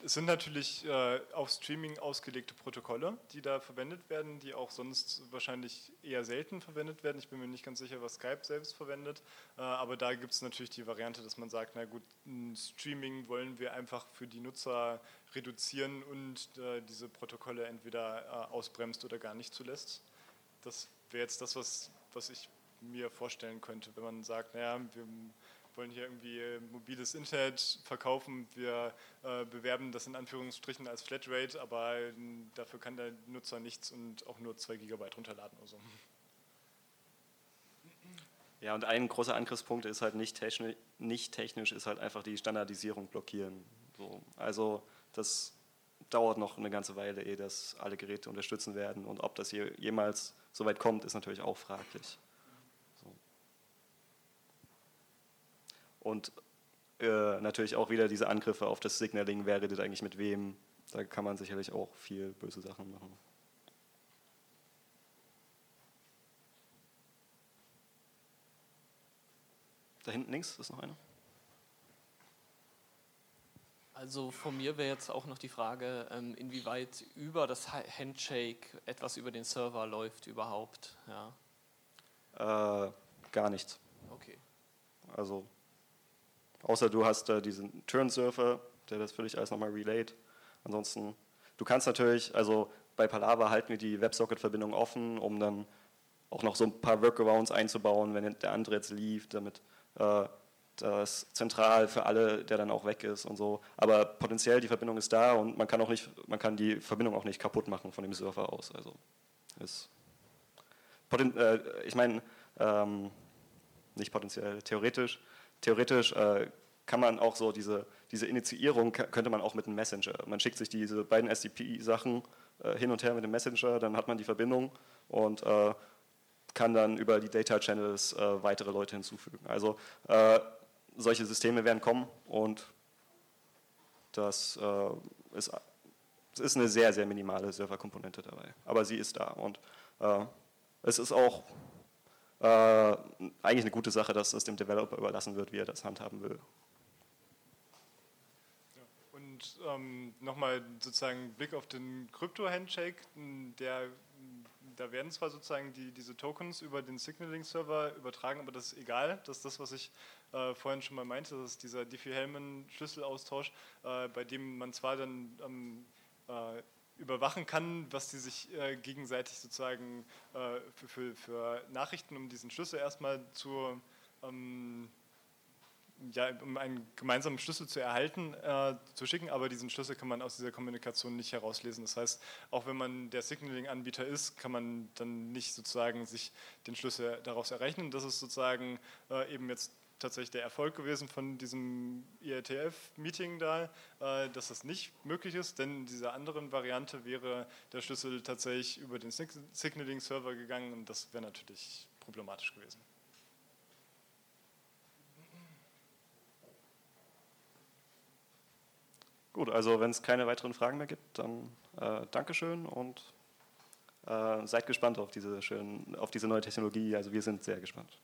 es sind natürlich äh, auf Streaming ausgelegte Protokolle, die da verwendet werden, die auch sonst wahrscheinlich eher selten verwendet werden. Ich bin mir nicht ganz sicher, was Skype selbst verwendet, äh, aber da gibt es natürlich die Variante, dass man sagt, na gut, Streaming wollen wir einfach für die Nutzer reduzieren und äh, diese Protokolle entweder äh, ausbremst oder gar nicht zulässt. Das wäre jetzt das, was, was ich mir vorstellen könnte, wenn man sagt, naja, wir wollen hier irgendwie äh, mobiles Internet verkaufen. Wir äh, bewerben das in Anführungsstrichen als Flatrate, aber äh, dafür kann der Nutzer nichts und auch nur 2 GB runterladen oder so. Ja, und ein großer Angriffspunkt ist halt nicht technisch, nicht technisch ist halt einfach die Standardisierung blockieren. So. Also das dauert noch eine ganze Weile, ehe das alle Geräte unterstützen werden. Und ob das jemals so weit kommt, ist natürlich auch fraglich. Und äh, natürlich auch wieder diese Angriffe auf das Signaling, wer redet eigentlich mit wem. Da kann man sicherlich auch viel böse Sachen machen. Da hinten links ist noch einer. Also von mir wäre jetzt auch noch die Frage, ähm, inwieweit über das Handshake etwas über den Server läuft überhaupt. Ja. Äh, gar nichts. Okay. Also Außer du hast äh, diesen Turn-Surfer, der das für dich alles nochmal relayt. Ansonsten, du kannst natürlich, also bei Palava halten wir die WebSocket-Verbindung offen, um dann auch noch so ein paar Workarounds einzubauen, wenn der andere jetzt lief, damit äh, das zentral für alle, der dann auch weg ist und so. Aber potenziell die Verbindung ist da und man kann auch nicht, man kann die Verbindung auch nicht kaputt machen von dem Surfer aus. Also ist äh, ich meine ähm, nicht potenziell, theoretisch theoretisch äh, kann man auch so diese, diese Initiierung könnte man auch mit einem Messenger. Man schickt sich diese beiden SDP-Sachen äh, hin und her mit dem Messenger, dann hat man die Verbindung und äh, kann dann über die Data Channels äh, weitere Leute hinzufügen. Also äh, solche Systeme werden kommen und das äh, ist, es ist eine sehr, sehr minimale Serverkomponente dabei. Aber sie ist da und es ist auch äh, eigentlich eine gute Sache, dass es dem Developer überlassen wird, wie er das handhaben will. Und ähm, nochmal sozusagen Blick auf den Krypto-Handshake, der da werden zwar sozusagen die, diese Tokens über den Signaling-Server übertragen, aber das ist egal. Das ist das, was ich äh, vorhin schon mal meinte, das ist dieser Diffie-Hellman-Schlüsselaustausch, äh, bei dem man zwar dann ähm, äh, überwachen kann, was die sich äh, gegenseitig sozusagen äh, für, für, für, Nachrichten, um diesen Schlüssel erstmal zu ähm, ja, um einen gemeinsamen Schlüssel zu erhalten, äh, zu schicken, aber diesen Schlüssel kann man aus dieser Kommunikation nicht herauslesen. Das heißt, auch wenn man der Signaling-Anbieter ist, kann man dann nicht sozusagen sich den Schlüssel daraus errechnen. Das ist sozusagen äh, eben jetzt tatsächlich der Erfolg gewesen von diesem IETF-Meeting da, äh, dass das nicht möglich ist, denn in dieser anderen Variante wäre der Schlüssel tatsächlich über den Signaling-Server gegangen und das wäre natürlich problematisch gewesen. Gut, also wenn es keine weiteren Fragen mehr gibt, dann äh, Dankeschön und äh, seid gespannt auf diese, schönen, auf diese neue Technologie. Also wir sind sehr gespannt.